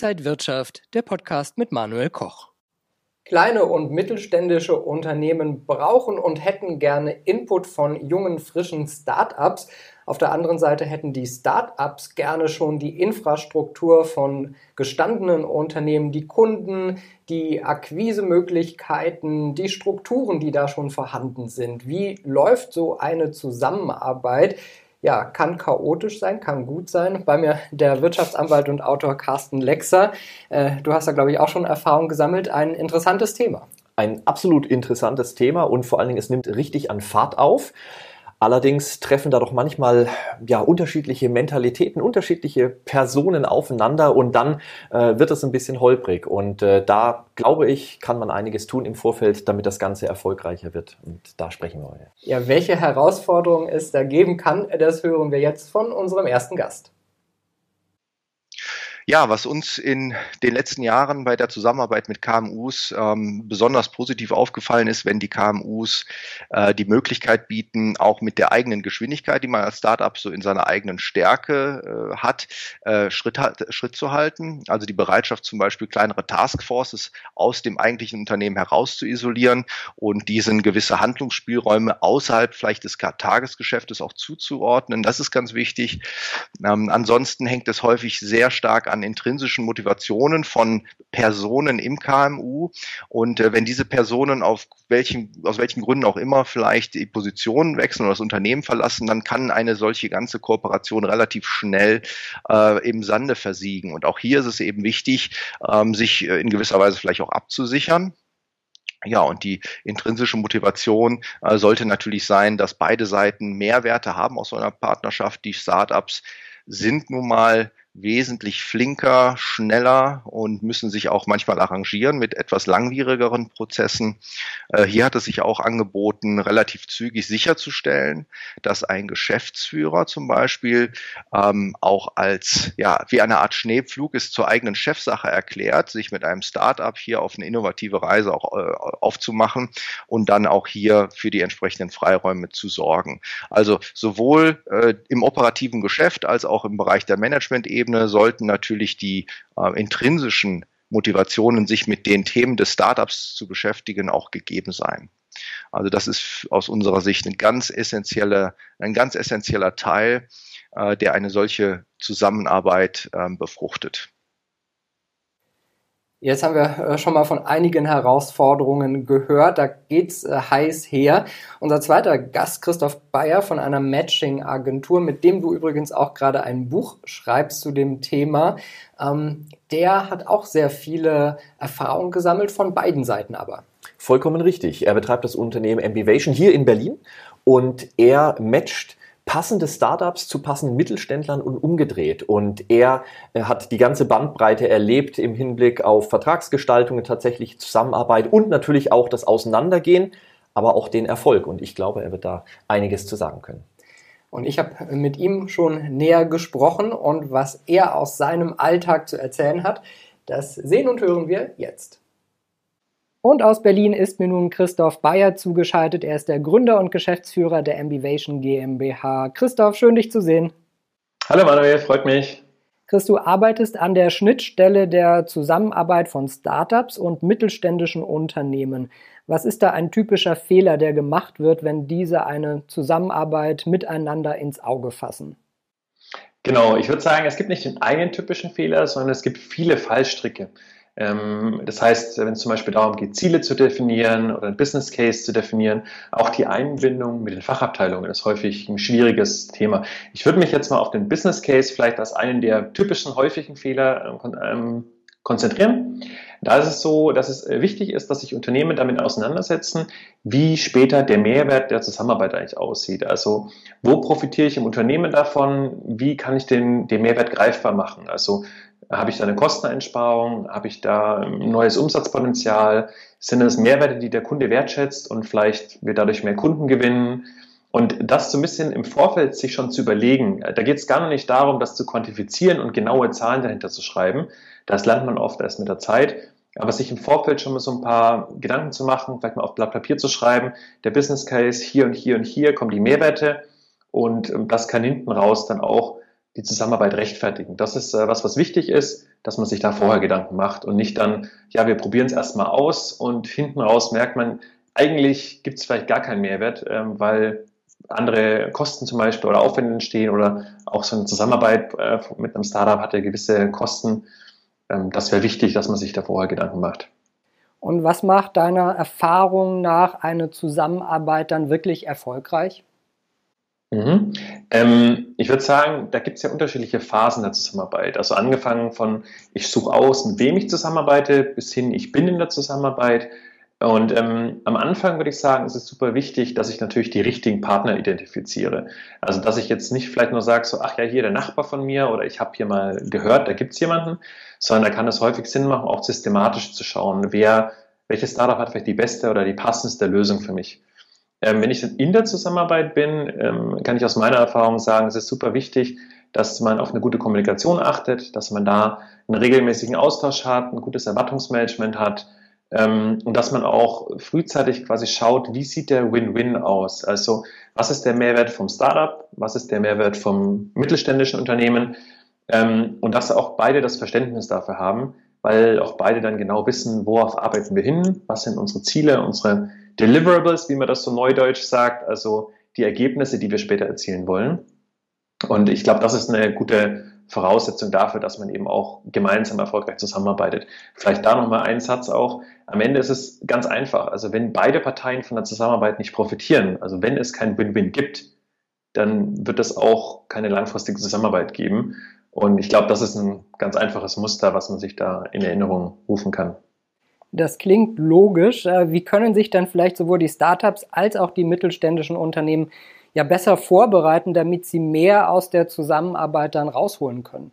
Inside Wirtschaft, der Podcast mit Manuel Koch. Kleine und mittelständische Unternehmen brauchen und hätten gerne Input von jungen, frischen Start-ups. Auf der anderen Seite hätten die Start-ups gerne schon die Infrastruktur von gestandenen Unternehmen, die Kunden, die Akquisemöglichkeiten, die Strukturen, die da schon vorhanden sind. Wie läuft so eine Zusammenarbeit? Ja, kann chaotisch sein, kann gut sein. Bei mir der Wirtschaftsanwalt und Autor Carsten Lexer. Äh, du hast da, glaube ich, auch schon Erfahrung gesammelt. Ein interessantes Thema. Ein absolut interessantes Thema und vor allen Dingen, es nimmt richtig an Fahrt auf. Allerdings treffen da doch manchmal ja unterschiedliche Mentalitäten, unterschiedliche Personen aufeinander und dann äh, wird es ein bisschen holprig. Und äh, da glaube ich, kann man einiges tun im Vorfeld, damit das Ganze erfolgreicher wird. Und da sprechen wir heute. Ja, welche Herausforderungen es da geben kann, das hören wir jetzt von unserem ersten Gast. Ja, was uns in den letzten Jahren bei der Zusammenarbeit mit KMUs ähm, besonders positiv aufgefallen ist, wenn die KMUs äh, die Möglichkeit bieten, auch mit der eigenen Geschwindigkeit, die man als Startup so in seiner eigenen Stärke äh, hat, äh, Schritt, Schritt zu halten. Also die Bereitschaft zum Beispiel kleinere Taskforces aus dem eigentlichen Unternehmen heraus zu isolieren und diesen gewisse Handlungsspielräume außerhalb vielleicht des Tagesgeschäftes auch zuzuordnen. Das ist ganz wichtig. Ähm, ansonsten hängt es häufig sehr stark an an intrinsischen Motivationen von Personen im KMU. Und äh, wenn diese Personen auf welchen, aus welchen Gründen auch immer vielleicht die Position wechseln oder das Unternehmen verlassen, dann kann eine solche ganze Kooperation relativ schnell äh, im Sande versiegen. Und auch hier ist es eben wichtig, ähm, sich äh, in gewisser Weise vielleicht auch abzusichern. Ja, und die intrinsische Motivation äh, sollte natürlich sein, dass beide Seiten Mehrwerte haben aus so einer Partnerschaft. Die Startups sind nun mal wesentlich flinker, schneller und müssen sich auch manchmal arrangieren mit etwas langwierigeren Prozessen. Äh, hier hat es sich auch angeboten, relativ zügig sicherzustellen, dass ein Geschäftsführer zum Beispiel ähm, auch als, ja, wie eine Art Schneepflug ist zur eigenen Chefsache erklärt, sich mit einem Startup hier auf eine innovative Reise auch äh, aufzumachen und dann auch hier für die entsprechenden Freiräume zu sorgen. Also sowohl äh, im operativen Geschäft als auch im Bereich der Management-Ebene Ebene sollten natürlich die äh, intrinsischen Motivationen, sich mit den Themen des Startups zu beschäftigen, auch gegeben sein. Also das ist aus unserer Sicht ein ganz essentieller, ein ganz essentieller Teil, äh, der eine solche Zusammenarbeit äh, befruchtet. Jetzt haben wir äh, schon mal von einigen Herausforderungen gehört. Da geht's äh, heiß her. Unser zweiter Gast, Christoph Bayer von einer Matching-Agentur, mit dem du übrigens auch gerade ein Buch schreibst zu dem Thema. Ähm, der hat auch sehr viele Erfahrungen gesammelt, von beiden Seiten aber. Vollkommen richtig. Er betreibt das Unternehmen Ambivation hier in Berlin und er matcht passende Startups zu passenden Mittelständlern und umgedreht. Und er äh, hat die ganze Bandbreite erlebt im Hinblick auf Vertragsgestaltungen, tatsächlich Zusammenarbeit und natürlich auch das Auseinandergehen, aber auch den Erfolg. Und ich glaube, er wird da einiges zu sagen können. Und ich habe mit ihm schon näher gesprochen und was er aus seinem Alltag zu erzählen hat, das sehen und hören wir jetzt. Und aus Berlin ist mir nun Christoph Bayer zugeschaltet. Er ist der Gründer und Geschäftsführer der Ambivation GmbH. Christoph, schön dich zu sehen. Hallo Manuel, freut mich. Chris, du arbeitest an der Schnittstelle der Zusammenarbeit von Startups und mittelständischen Unternehmen. Was ist da ein typischer Fehler, der gemacht wird, wenn diese eine Zusammenarbeit miteinander ins Auge fassen? Genau, ich würde sagen, es gibt nicht den einen typischen Fehler, sondern es gibt viele Fallstricke. Ähm, das heißt, wenn es zum Beispiel darum geht, Ziele zu definieren oder ein Business Case zu definieren, auch die Einbindung mit den Fachabteilungen ist häufig ein schwieriges Thema. Ich würde mich jetzt mal auf den Business Case vielleicht als einen der typischen häufigen Fehler ähm, konzentrieren. Da ist es so, dass es äh, wichtig ist, dass sich Unternehmen damit auseinandersetzen, wie später der Mehrwert der Zusammenarbeit eigentlich aussieht. Also wo profitiere ich im Unternehmen davon? Wie kann ich den, den Mehrwert greifbar machen? Also habe ich da eine Kosteneinsparung? Habe ich da ein neues Umsatzpotenzial? Sind das Mehrwerte, die der Kunde wertschätzt und vielleicht wir dadurch mehr Kunden gewinnen? Und das so ein bisschen im Vorfeld sich schon zu überlegen. Da geht es gar nicht darum, das zu quantifizieren und genaue Zahlen dahinter zu schreiben. Das lernt man oft erst mit der Zeit. Aber sich im Vorfeld schon mal so ein paar Gedanken zu machen, vielleicht mal auf Blatt Papier zu schreiben, der Business Case hier und hier und hier kommen die Mehrwerte und das kann hinten raus dann auch die Zusammenarbeit rechtfertigen. Das ist äh, was, was wichtig ist, dass man sich da vorher Gedanken macht und nicht dann, ja, wir probieren es erstmal aus und hinten raus merkt man, eigentlich gibt es vielleicht gar keinen Mehrwert, ähm, weil andere Kosten zum Beispiel oder Aufwände entstehen oder auch so eine Zusammenarbeit äh, mit einem Startup hat ja gewisse Kosten. Ähm, das wäre wichtig, dass man sich da vorher Gedanken macht. Und was macht deiner Erfahrung nach eine Zusammenarbeit dann wirklich erfolgreich? Mhm. Ähm, ich würde sagen, da gibt es ja unterschiedliche Phasen der Zusammenarbeit. Also angefangen von, ich suche aus, mit wem ich zusammenarbeite, bis hin, ich bin in der Zusammenarbeit. Und ähm, am Anfang würde ich sagen, ist es super wichtig, dass ich natürlich die richtigen Partner identifiziere. Also dass ich jetzt nicht vielleicht nur sage, so, ach ja, hier der Nachbar von mir oder ich habe hier mal gehört, da gibt es jemanden, sondern da kann es häufig Sinn machen, auch systematisch zu schauen, wer, welches Startup hat vielleicht die beste oder die passendste Lösung für mich. Ähm, wenn ich in der Zusammenarbeit bin, ähm, kann ich aus meiner Erfahrung sagen, es ist super wichtig, dass man auf eine gute Kommunikation achtet, dass man da einen regelmäßigen Austausch hat, ein gutes Erwartungsmanagement hat, ähm, und dass man auch frühzeitig quasi schaut, wie sieht der Win-Win aus? Also was ist der Mehrwert vom Startup? Was ist der Mehrwert vom mittelständischen Unternehmen? Ähm, und dass auch beide das Verständnis dafür haben, weil auch beide dann genau wissen, worauf arbeiten wir hin? Was sind unsere Ziele, unsere Deliverables, wie man das so neudeutsch sagt, also die Ergebnisse, die wir später erzielen wollen. Und ich glaube, das ist eine gute Voraussetzung dafür, dass man eben auch gemeinsam erfolgreich zusammenarbeitet. Vielleicht da nochmal ein Satz auch. Am Ende ist es ganz einfach. Also wenn beide Parteien von der Zusammenarbeit nicht profitieren, also wenn es kein Win-Win gibt, dann wird es auch keine langfristige Zusammenarbeit geben. Und ich glaube, das ist ein ganz einfaches Muster, was man sich da in Erinnerung rufen kann. Das klingt logisch. Äh, wie können sich dann vielleicht sowohl die Startups als auch die mittelständischen Unternehmen ja besser vorbereiten, damit sie mehr aus der Zusammenarbeit dann rausholen können?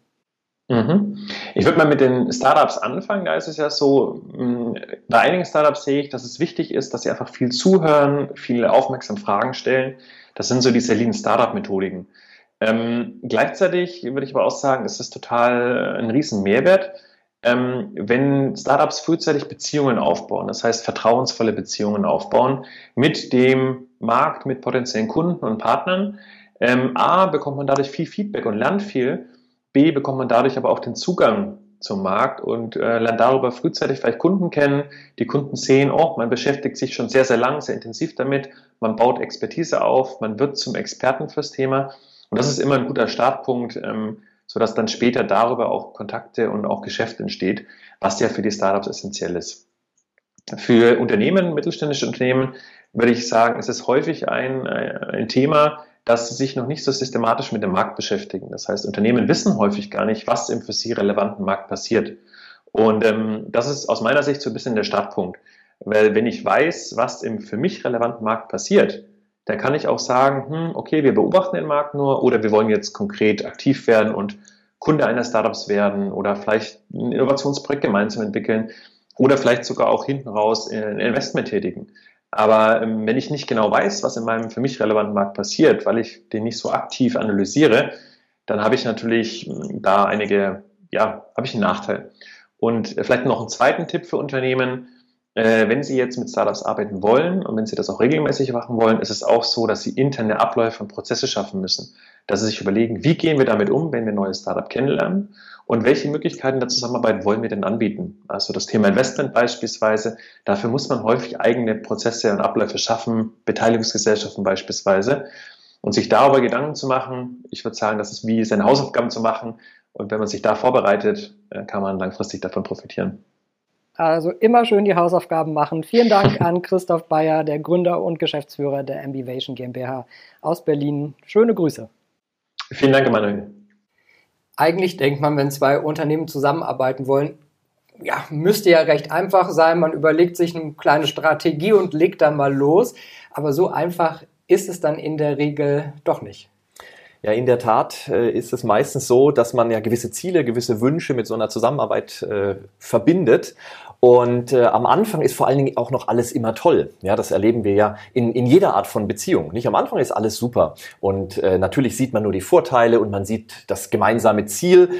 Mhm. Ich würde mal mit den Startups anfangen. Da ist es ja so, mm, bei einigen Startups sehe ich, dass es wichtig ist, dass sie einfach viel zuhören, viele aufmerksam Fragen stellen. Das sind so diese Lean Startup-Methodiken. Ähm, gleichzeitig würde ich aber auch sagen, ist es total ein riesen Mehrwert, ähm, wenn Startups frühzeitig Beziehungen aufbauen, das heißt vertrauensvolle Beziehungen aufbauen mit dem Markt, mit potenziellen Kunden und Partnern. Ähm, A, bekommt man dadurch viel Feedback und lernt viel. B, bekommt man dadurch aber auch den Zugang zum Markt und äh, lernt darüber frühzeitig vielleicht Kunden kennen. Die Kunden sehen, oh, man beschäftigt sich schon sehr, sehr lang, sehr intensiv damit. Man baut Expertise auf, man wird zum Experten fürs Thema. Und das ist immer ein guter Startpunkt, ähm, sodass dann später darüber auch Kontakte und auch Geschäft entsteht, was ja für die Startups essentiell ist. Für Unternehmen, mittelständische Unternehmen, würde ich sagen, ist es häufig ein, äh, ein Thema, dass sie sich noch nicht so systematisch mit dem Markt beschäftigen. Das heißt, Unternehmen wissen häufig gar nicht, was im für sie relevanten Markt passiert. Und ähm, das ist aus meiner Sicht so ein bisschen der Startpunkt. Weil wenn ich weiß, was im für mich relevanten Markt passiert, dann kann ich auch sagen, hm, okay, wir beobachten den Markt nur oder wir wollen jetzt konkret aktiv werden und Kunde einer Startups werden oder vielleicht ein Innovationsprojekt gemeinsam entwickeln oder vielleicht sogar auch hinten raus ein Investment tätigen. Aber ähm, wenn ich nicht genau weiß, was in meinem für mich relevanten Markt passiert, weil ich den nicht so aktiv analysiere, dann habe ich natürlich hm, da einige, ja, habe ich einen Nachteil. Und vielleicht noch einen zweiten Tipp für Unternehmen, äh, wenn Sie jetzt mit Startups arbeiten wollen und wenn Sie das auch regelmäßig machen wollen, ist es auch so, dass Sie interne Abläufe und Prozesse schaffen müssen. Dass Sie sich überlegen, wie gehen wir damit um, wenn wir ein neues Startup kennenlernen und welche Möglichkeiten der Zusammenarbeit wollen wir denn anbieten. Also das Thema Investment beispielsweise, dafür muss man häufig eigene Prozesse und Abläufe schaffen, Beteiligungsgesellschaften beispielsweise. Und sich darüber Gedanken zu machen, ich würde sagen, das ist wie seine Hausaufgaben zu machen. Und wenn man sich da vorbereitet, äh, kann man langfristig davon profitieren. Also immer schön die Hausaufgaben machen. Vielen Dank an Christoph Bayer, der Gründer und Geschäftsführer der Ambivation GmbH aus Berlin. Schöne Grüße. Vielen Dank, Emanuel. Eigentlich denkt man, wenn zwei Unternehmen zusammenarbeiten wollen, ja, müsste ja recht einfach sein. Man überlegt sich eine kleine Strategie und legt dann mal los. Aber so einfach ist es dann in der Regel doch nicht. Ja, in der Tat äh, ist es meistens so, dass man ja gewisse Ziele, gewisse Wünsche mit so einer Zusammenarbeit äh, verbindet. Und äh, am Anfang ist vor allen Dingen auch noch alles immer toll. Ja, das erleben wir ja in, in jeder Art von Beziehung. Nicht am Anfang ist alles super. Und äh, natürlich sieht man nur die Vorteile und man sieht das gemeinsame Ziel.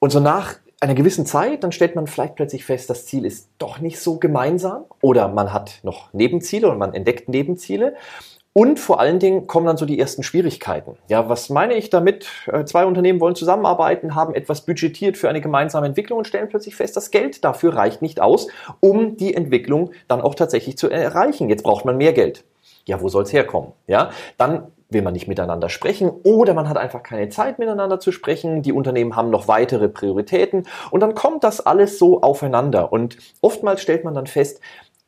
Und so nach einer gewissen Zeit, dann stellt man vielleicht plötzlich fest, das Ziel ist doch nicht so gemeinsam oder man hat noch Nebenziele und man entdeckt Nebenziele. Und vor allen Dingen kommen dann so die ersten Schwierigkeiten. Ja, was meine ich damit? Äh, zwei Unternehmen wollen zusammenarbeiten, haben etwas budgetiert für eine gemeinsame Entwicklung und stellen plötzlich fest, das Geld dafür reicht nicht aus, um die Entwicklung dann auch tatsächlich zu erreichen. Jetzt braucht man mehr Geld. Ja, wo soll es herkommen? Ja, dann will man nicht miteinander sprechen oder man hat einfach keine Zeit miteinander zu sprechen. Die Unternehmen haben noch weitere Prioritäten und dann kommt das alles so aufeinander und oftmals stellt man dann fest,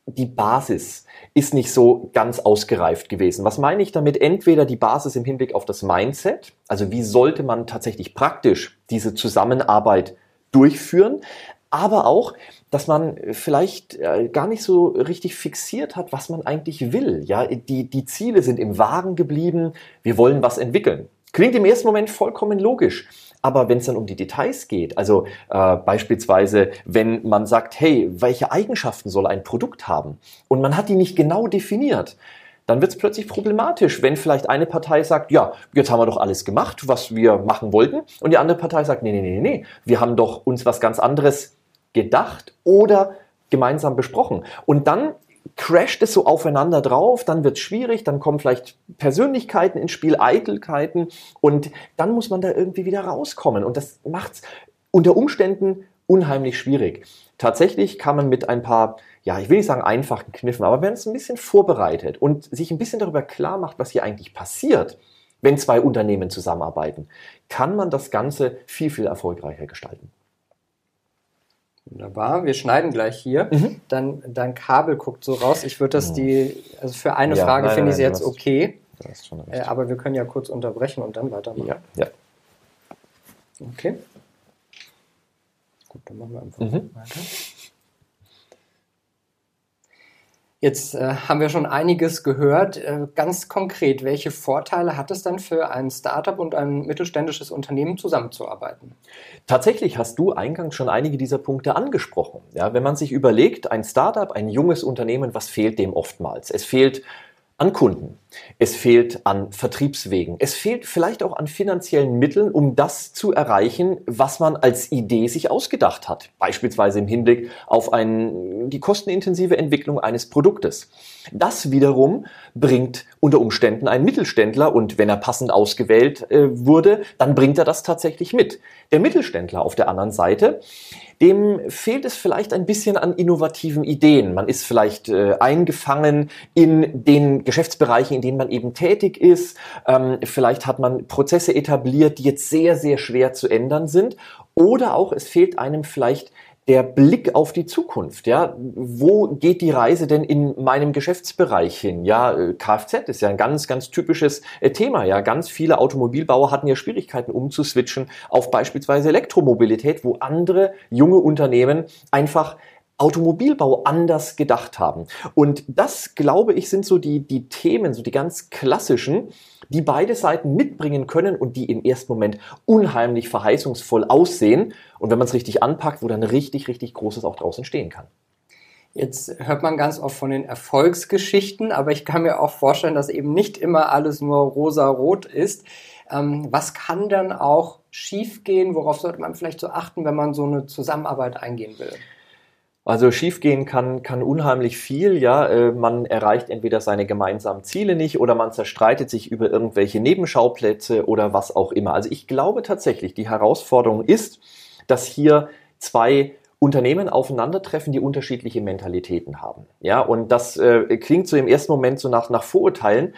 die Basis ist nicht so ganz ausgereift gewesen. Was meine ich damit? Entweder die Basis im Hinblick auf das Mindset, also wie sollte man tatsächlich praktisch diese Zusammenarbeit durchführen, aber auch, dass man vielleicht äh, gar nicht so richtig fixiert hat, was man eigentlich will. Ja, die, die Ziele sind im Wagen geblieben. Wir wollen was entwickeln. Klingt im ersten Moment vollkommen logisch. Aber wenn es dann um die Details geht, also äh, beispielsweise, wenn man sagt, hey, welche Eigenschaften soll ein Produkt haben und man hat die nicht genau definiert, dann wird es plötzlich problematisch, wenn vielleicht eine Partei sagt, ja, jetzt haben wir doch alles gemacht, was wir machen wollten, und die andere Partei sagt, nee, nee, nee, nee, wir haben doch uns was ganz anderes gedacht oder gemeinsam besprochen. Und dann crasht es so aufeinander drauf, dann wird es schwierig, dann kommen vielleicht Persönlichkeiten ins Spiel, Eitelkeiten und dann muss man da irgendwie wieder rauskommen und das macht es unter Umständen unheimlich schwierig. Tatsächlich kann man mit ein paar, ja, ich will nicht sagen einfachen Kniffen, aber wenn es ein bisschen vorbereitet und sich ein bisschen darüber klar macht, was hier eigentlich passiert, wenn zwei Unternehmen zusammenarbeiten, kann man das Ganze viel, viel erfolgreicher gestalten. Wunderbar, wir schneiden gleich hier. Mhm. Dann dein Kabel guckt so raus. Ich würde das die, also für eine ja, Frage finde ich sie jetzt okay. Äh, aber wir können ja kurz unterbrechen und dann weitermachen. Ja, ja. Okay. Gut, dann machen wir einfach mhm. weiter. Jetzt äh, haben wir schon einiges gehört. Äh, ganz konkret, welche Vorteile hat es dann für ein Startup und ein mittelständisches Unternehmen zusammenzuarbeiten? Tatsächlich hast du eingangs schon einige dieser Punkte angesprochen. Ja, wenn man sich überlegt, ein Startup, ein junges Unternehmen, was fehlt dem oftmals? Es fehlt an Kunden. Es fehlt an Vertriebswegen. Es fehlt vielleicht auch an finanziellen Mitteln, um das zu erreichen, was man als Idee sich ausgedacht hat. Beispielsweise im Hinblick auf ein, die kostenintensive Entwicklung eines Produktes. Das wiederum bringt unter Umständen ein Mittelständler und wenn er passend ausgewählt äh, wurde, dann bringt er das tatsächlich mit. Der Mittelständler auf der anderen Seite, dem fehlt es vielleicht ein bisschen an innovativen Ideen. Man ist vielleicht äh, eingefangen in den Geschäftsbereichen, in denen man eben tätig ist. Ähm, vielleicht hat man Prozesse etabliert, die jetzt sehr, sehr schwer zu ändern sind. Oder auch es fehlt einem vielleicht der Blick auf die Zukunft, ja, wo geht die Reise denn in meinem Geschäftsbereich hin? Ja, äh, Kfz ist ja ein ganz, ganz typisches äh, Thema. Ja, ganz viele Automobilbauer hatten ja Schwierigkeiten umzuswitchen auf beispielsweise Elektromobilität, wo andere junge Unternehmen einfach Automobilbau anders gedacht haben. Und das, glaube ich, sind so die, die Themen, so die ganz klassischen, die beide Seiten mitbringen können und die im ersten Moment unheimlich verheißungsvoll aussehen. Und wenn man es richtig anpackt, wo dann richtig, richtig Großes auch draußen stehen kann. Jetzt hört man ganz oft von den Erfolgsgeschichten, aber ich kann mir auch vorstellen, dass eben nicht immer alles nur rosa-rot ist. Ähm, was kann dann auch schiefgehen? Worauf sollte man vielleicht so achten, wenn man so eine Zusammenarbeit eingehen will? Also schiefgehen kann, kann unheimlich viel, ja. Äh, man erreicht entweder seine gemeinsamen Ziele nicht oder man zerstreitet sich über irgendwelche Nebenschauplätze oder was auch immer. Also ich glaube tatsächlich, die Herausforderung ist, dass hier zwei Unternehmen aufeinandertreffen, die unterschiedliche Mentalitäten haben. Ja, und das äh, klingt so im ersten Moment so nach, nach Vorurteilen.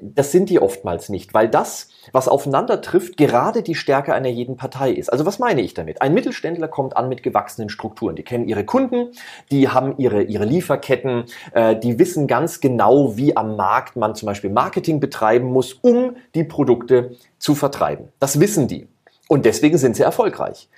Das sind die oftmals nicht, weil das, was aufeinander trifft, gerade die Stärke einer jeden Partei ist. Also was meine ich damit? Ein Mittelständler kommt an mit gewachsenen Strukturen. Die kennen ihre Kunden, die haben ihre, ihre Lieferketten, äh, die wissen ganz genau, wie am Markt man zum Beispiel Marketing betreiben muss, um die Produkte zu vertreiben. Das wissen die. Und deswegen sind sie erfolgreich.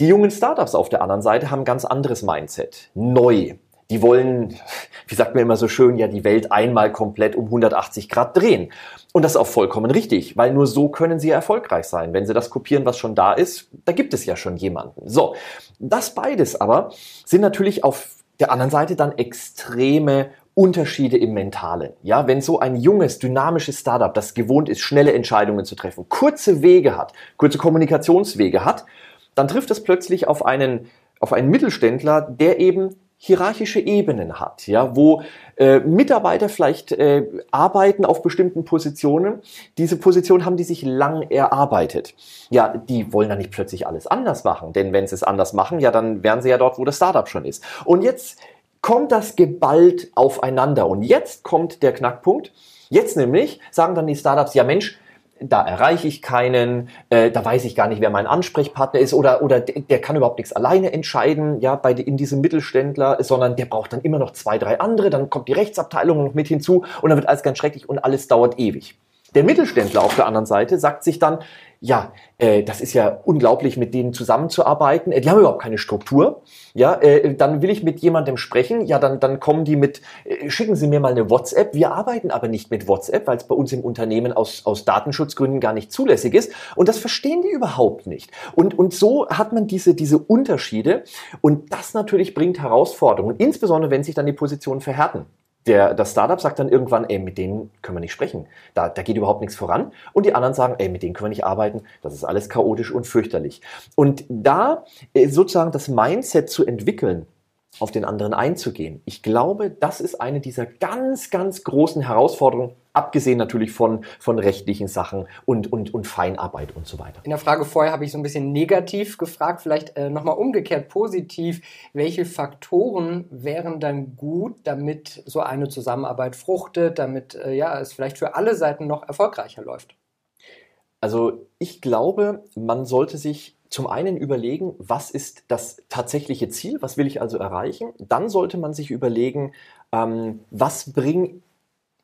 Die jungen Startups auf der anderen Seite haben ein ganz anderes Mindset. Neu. Die wollen, wie sagt man immer so schön, ja die Welt einmal komplett um 180 Grad drehen. Und das ist auch vollkommen richtig, weil nur so können sie erfolgreich sein. Wenn sie das kopieren, was schon da ist, da gibt es ja schon jemanden. So, das beides aber sind natürlich auf der anderen Seite dann extreme Unterschiede im Mentalen. Ja, wenn so ein junges, dynamisches Startup, das gewohnt ist, schnelle Entscheidungen zu treffen, kurze Wege hat, kurze Kommunikationswege hat, dann trifft es plötzlich auf einen, auf einen Mittelständler, der eben hierarchische Ebenen hat, ja, wo äh, Mitarbeiter vielleicht äh, arbeiten auf bestimmten Positionen. Diese Positionen haben die sich lang erarbeitet. Ja, die wollen dann nicht plötzlich alles anders machen, denn wenn sie es anders machen, ja, dann wären sie ja dort, wo das Startup schon ist. Und jetzt kommt das geballt aufeinander. Und jetzt kommt der Knackpunkt. Jetzt nämlich sagen dann die Startups, ja Mensch, da erreiche ich keinen, äh, da weiß ich gar nicht, wer mein Ansprechpartner ist oder, oder der, kann überhaupt nichts alleine entscheiden, ja, bei, in diesem Mittelständler, sondern der braucht dann immer noch zwei, drei andere, dann kommt die Rechtsabteilung noch mit hinzu und dann wird alles ganz schrecklich und alles dauert ewig. Der Mittelständler auf der anderen Seite sagt sich dann, ja, äh, das ist ja unglaublich, mit denen zusammenzuarbeiten. Äh, die haben überhaupt keine Struktur. Ja, äh, dann will ich mit jemandem sprechen. Ja, dann, dann kommen die mit, äh, schicken Sie mir mal eine WhatsApp. Wir arbeiten aber nicht mit WhatsApp, weil es bei uns im Unternehmen aus, aus Datenschutzgründen gar nicht zulässig ist. Und das verstehen die überhaupt nicht. Und, und so hat man diese, diese Unterschiede. Und das natürlich bringt Herausforderungen, insbesondere wenn sich dann die Positionen verhärten der, das Startup sagt dann irgendwann, ey, mit denen können wir nicht sprechen. Da, da geht überhaupt nichts voran. Und die anderen sagen, ey, mit denen können wir nicht arbeiten. Das ist alles chaotisch und fürchterlich. Und da äh, sozusagen das Mindset zu entwickeln, auf den anderen einzugehen. Ich glaube, das ist eine dieser ganz, ganz großen Herausforderungen, abgesehen natürlich von, von rechtlichen Sachen und, und, und Feinarbeit und so weiter. In der Frage vorher habe ich so ein bisschen negativ gefragt, vielleicht äh, nochmal umgekehrt positiv. Welche Faktoren wären dann gut, damit so eine Zusammenarbeit fruchtet, damit äh, ja, es vielleicht für alle Seiten noch erfolgreicher läuft? Also ich glaube, man sollte sich zum einen überlegen, was ist das tatsächliche Ziel, was will ich also erreichen. Dann sollte man sich überlegen, ähm, was bringe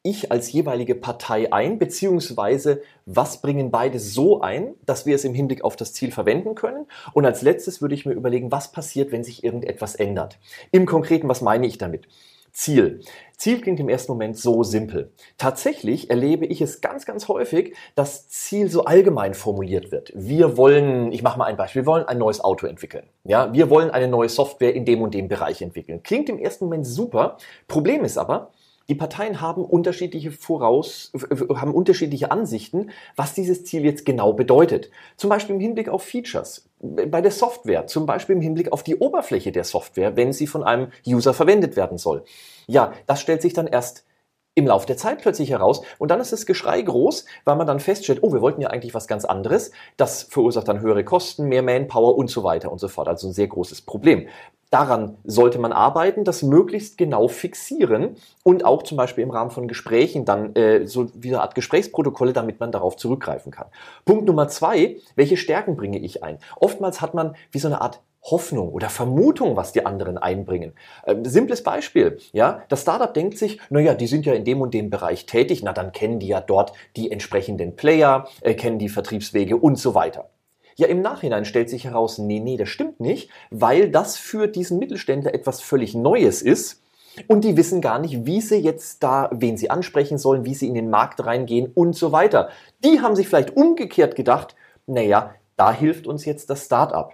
ich als jeweilige Partei ein, beziehungsweise was bringen beide so ein, dass wir es im Hinblick auf das Ziel verwenden können. Und als letztes würde ich mir überlegen, was passiert, wenn sich irgendetwas ändert. Im Konkreten, was meine ich damit? Ziel. Ziel klingt im ersten Moment so simpel. Tatsächlich erlebe ich es ganz, ganz häufig, dass Ziel so allgemein formuliert wird. Wir wollen, ich mache mal ein Beispiel, wir wollen ein neues Auto entwickeln. Ja, wir wollen eine neue Software in dem und dem Bereich entwickeln. Klingt im ersten Moment super. Problem ist aber, die Parteien haben unterschiedliche Voraus, haben unterschiedliche Ansichten, was dieses Ziel jetzt genau bedeutet. Zum Beispiel im Hinblick auf Features bei der Software, zum Beispiel im Hinblick auf die Oberfläche der Software, wenn sie von einem User verwendet werden soll. Ja, das stellt sich dann erst im Laufe der Zeit plötzlich heraus und dann ist das Geschrei groß, weil man dann feststellt, oh, wir wollten ja eigentlich was ganz anderes. Das verursacht dann höhere Kosten, mehr Manpower und so weiter und so fort. Also ein sehr großes Problem. Daran sollte man arbeiten, das möglichst genau fixieren und auch zum Beispiel im Rahmen von Gesprächen dann äh, so wie eine Art Gesprächsprotokolle, damit man darauf zurückgreifen kann. Punkt Nummer zwei, welche Stärken bringe ich ein? Oftmals hat man wie so eine Art Hoffnung oder Vermutung, was die anderen einbringen. Ähm, simples Beispiel, ja, das Startup denkt sich, naja, die sind ja in dem und dem Bereich tätig, na dann kennen die ja dort die entsprechenden Player, äh, kennen die Vertriebswege und so weiter. Ja, im Nachhinein stellt sich heraus, nee, nee, das stimmt nicht, weil das für diesen Mittelständler etwas völlig Neues ist. Und die wissen gar nicht, wie sie jetzt da, wen sie ansprechen sollen, wie sie in den Markt reingehen und so weiter. Die haben sich vielleicht umgekehrt gedacht, naja, da hilft uns jetzt das Startup.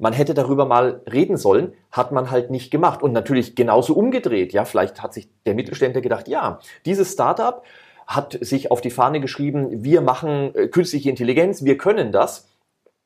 Man hätte darüber mal reden sollen, hat man halt nicht gemacht. Und natürlich genauso umgedreht. Ja, vielleicht hat sich der Mittelständler gedacht, ja, dieses Startup hat sich auf die Fahne geschrieben, wir machen äh, künstliche Intelligenz, wir können das.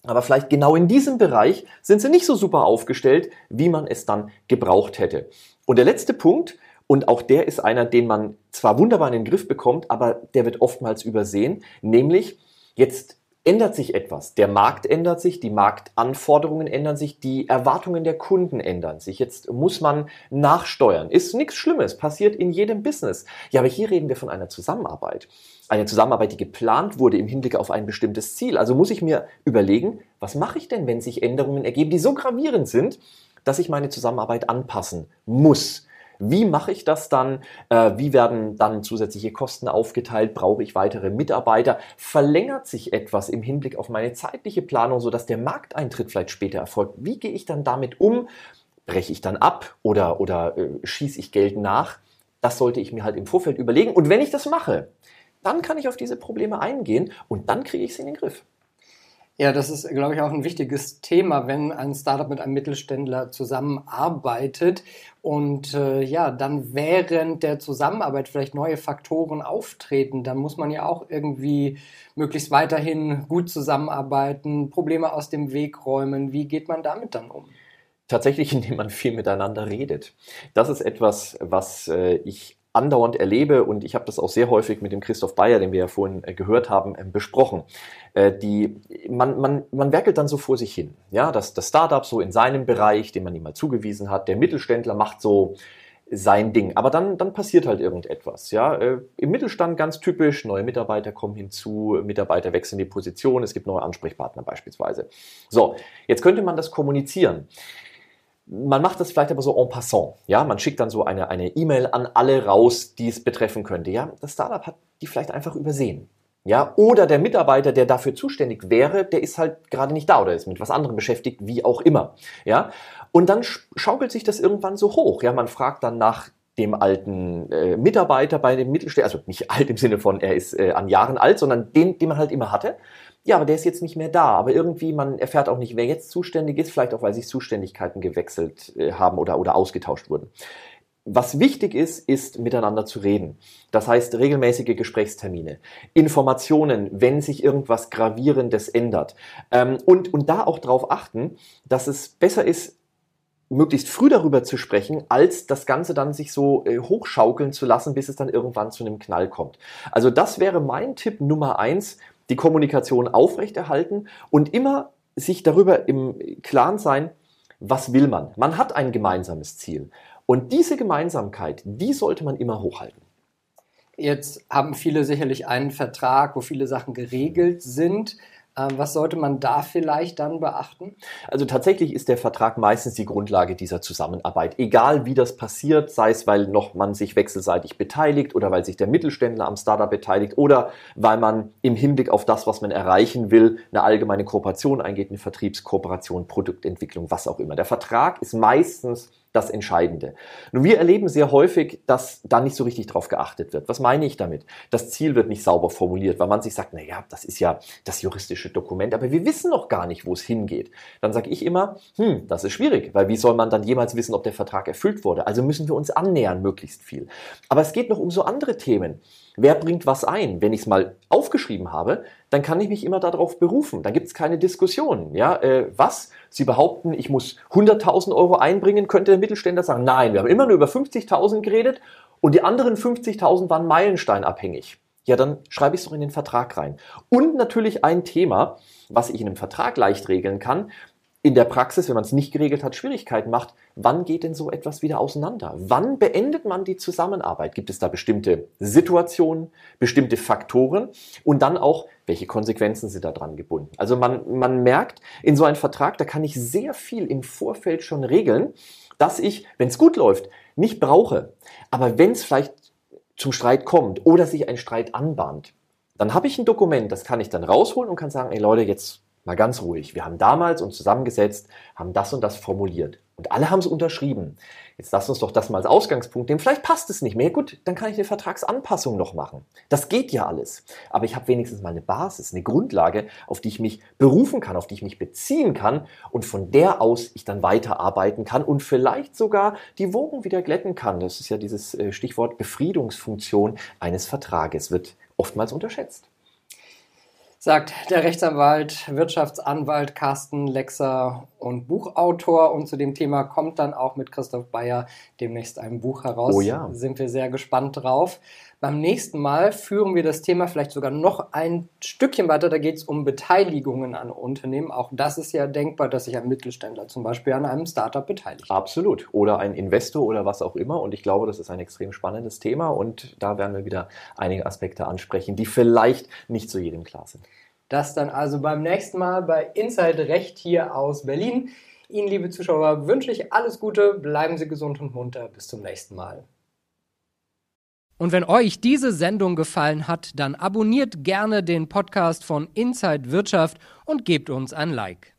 Aber vielleicht genau in diesem Bereich sind sie nicht so super aufgestellt, wie man es dann gebraucht hätte. Und der letzte Punkt, und auch der ist einer, den man zwar wunderbar in den Griff bekommt, aber der wird oftmals übersehen, nämlich jetzt ändert sich etwas. Der Markt ändert sich, die Marktanforderungen ändern sich, die Erwartungen der Kunden ändern sich. Jetzt muss man nachsteuern. Ist nichts Schlimmes, passiert in jedem Business. Ja, aber hier reden wir von einer Zusammenarbeit. Eine Zusammenarbeit, die geplant wurde im Hinblick auf ein bestimmtes Ziel. Also muss ich mir überlegen, was mache ich denn, wenn sich Änderungen ergeben, die so gravierend sind, dass ich meine Zusammenarbeit anpassen muss. Wie mache ich das dann? Äh, wie werden dann zusätzliche Kosten aufgeteilt? Brauche ich weitere Mitarbeiter? Verlängert sich etwas im Hinblick auf meine zeitliche Planung, sodass der Markteintritt vielleicht später erfolgt? Wie gehe ich dann damit um? Breche ich dann ab oder, oder äh, schieße ich Geld nach? Das sollte ich mir halt im Vorfeld überlegen. Und wenn ich das mache, dann kann ich auf diese Probleme eingehen und dann kriege ich sie in den Griff. Ja, das ist, glaube ich, auch ein wichtiges Thema, wenn ein Startup mit einem Mittelständler zusammenarbeitet und äh, ja, dann während der Zusammenarbeit vielleicht neue Faktoren auftreten, dann muss man ja auch irgendwie möglichst weiterhin gut zusammenarbeiten, Probleme aus dem Weg räumen. Wie geht man damit dann um? Tatsächlich, indem man viel miteinander redet. Das ist etwas, was äh, ich andauernd erlebe und ich habe das auch sehr häufig mit dem Christoph Bayer, den wir ja vorhin äh, gehört haben, äh, besprochen. Äh, die, man, man, man werkelt dann so vor sich hin. Ja, das, das Startup so in seinem Bereich, den man ihm mal zugewiesen hat, der Mittelständler macht so sein Ding. Aber dann, dann passiert halt irgendetwas. Ja? Äh, Im Mittelstand ganz typisch, neue Mitarbeiter kommen hinzu, Mitarbeiter wechseln die Position, es gibt neue Ansprechpartner beispielsweise. So, jetzt könnte man das kommunizieren. Man macht das vielleicht aber so en passant. Ja, man schickt dann so eine eine E-Mail an alle raus, die es betreffen könnte. Ja, das Startup hat die vielleicht einfach übersehen. Ja, oder der Mitarbeiter, der dafür zuständig wäre, der ist halt gerade nicht da oder ist mit was anderem beschäftigt, wie auch immer. Ja, und dann schaukelt sich das irgendwann so hoch. Ja, man fragt dann nach dem alten äh, Mitarbeiter bei dem Mittelständler, also nicht alt im Sinne von, er ist äh, an Jahren alt, sondern den, den man halt immer hatte. Ja, aber der ist jetzt nicht mehr da. Aber irgendwie, man erfährt auch nicht, wer jetzt zuständig ist, vielleicht auch, weil sich Zuständigkeiten gewechselt äh, haben oder, oder ausgetauscht wurden. Was wichtig ist, ist miteinander zu reden. Das heißt regelmäßige Gesprächstermine, Informationen, wenn sich irgendwas Gravierendes ändert. Ähm, und, und da auch darauf achten, dass es besser ist, möglichst früh darüber zu sprechen, als das Ganze dann sich so äh, hochschaukeln zu lassen, bis es dann irgendwann zu einem Knall kommt. Also das wäre mein Tipp Nummer eins, die Kommunikation aufrechterhalten und immer sich darüber im Klaren sein, was will man. Man hat ein gemeinsames Ziel. Und diese Gemeinsamkeit, die sollte man immer hochhalten. Jetzt haben viele sicherlich einen Vertrag, wo viele Sachen geregelt sind. Ähm, was sollte man da vielleicht dann beachten? Also tatsächlich ist der Vertrag meistens die Grundlage dieser Zusammenarbeit. Egal wie das passiert, sei es, weil noch man sich wechselseitig beteiligt oder weil sich der Mittelständler am Startup beteiligt oder weil man im Hinblick auf das, was man erreichen will, eine allgemeine Kooperation eingeht, eine Vertriebskooperation, Produktentwicklung, was auch immer. Der Vertrag ist meistens das Entscheidende. Nun, wir erleben sehr häufig, dass da nicht so richtig drauf geachtet wird. Was meine ich damit? Das Ziel wird nicht sauber formuliert, weil man sich sagt, na ja, das ist ja das juristische Dokument, aber wir wissen noch gar nicht, wo es hingeht. Dann sage ich immer, hm, das ist schwierig, weil wie soll man dann jemals wissen, ob der Vertrag erfüllt wurde? Also müssen wir uns annähern, möglichst viel. Aber es geht noch um so andere Themen. Wer bringt was ein? Wenn ich es mal aufgeschrieben habe, dann kann ich mich immer darauf berufen. Dann gibt es keine Diskussion. Ja, äh, was? Sie behaupten, ich muss 100.000 Euro einbringen, könnte der Mittelständler sagen, nein, wir haben immer nur über 50.000 geredet und die anderen 50.000 waren meilensteinabhängig. Ja, dann schreibe ich es doch in den Vertrag rein. Und natürlich ein Thema, was ich in einem Vertrag leicht regeln kann, in der Praxis, wenn man es nicht geregelt hat, Schwierigkeiten macht, wann geht denn so etwas wieder auseinander? Wann beendet man die Zusammenarbeit? Gibt es da bestimmte Situationen, bestimmte Faktoren und dann auch, welche Konsequenzen sind da dran gebunden? Also man, man merkt, in so einem Vertrag, da kann ich sehr viel im Vorfeld schon regeln, dass ich, wenn es gut läuft, nicht brauche. Aber wenn es vielleicht zum Streit kommt oder sich ein Streit anbahnt, dann habe ich ein Dokument, das kann ich dann rausholen und kann sagen, ey Leute, jetzt mal ganz ruhig. Wir haben damals uns zusammengesetzt, haben das und das formuliert. Und alle haben es unterschrieben. Jetzt lass uns doch das mal als Ausgangspunkt nehmen. Vielleicht passt es nicht mehr. Gut, dann kann ich eine Vertragsanpassung noch machen. Das geht ja alles. Aber ich habe wenigstens mal eine Basis, eine Grundlage, auf die ich mich berufen kann, auf die ich mich beziehen kann und von der aus ich dann weiterarbeiten kann und vielleicht sogar die Wogen wieder glätten kann. Das ist ja dieses äh, Stichwort Befriedungsfunktion eines Vertrages, wird oftmals unterschätzt sagt der Rechtsanwalt, Wirtschaftsanwalt Carsten Lexer und Buchautor. Und zu dem Thema kommt dann auch mit Christoph Bayer demnächst ein Buch heraus. Oh ja. Sind wir sehr gespannt drauf. Beim nächsten Mal führen wir das Thema vielleicht sogar noch ein Stückchen weiter. Da geht es um Beteiligungen an Unternehmen. Auch das ist ja denkbar, dass sich ein Mittelständler zum Beispiel an einem Startup beteiligt. Absolut. Oder ein Investor oder was auch immer. Und ich glaube, das ist ein extrem spannendes Thema. Und da werden wir wieder einige Aspekte ansprechen, die vielleicht nicht zu jedem klar sind. Das dann also beim nächsten Mal bei Inside Recht hier aus Berlin. Ihnen, liebe Zuschauer, wünsche ich alles Gute. Bleiben Sie gesund und munter. Bis zum nächsten Mal. Und wenn euch diese Sendung gefallen hat, dann abonniert gerne den Podcast von Inside Wirtschaft und gebt uns ein Like.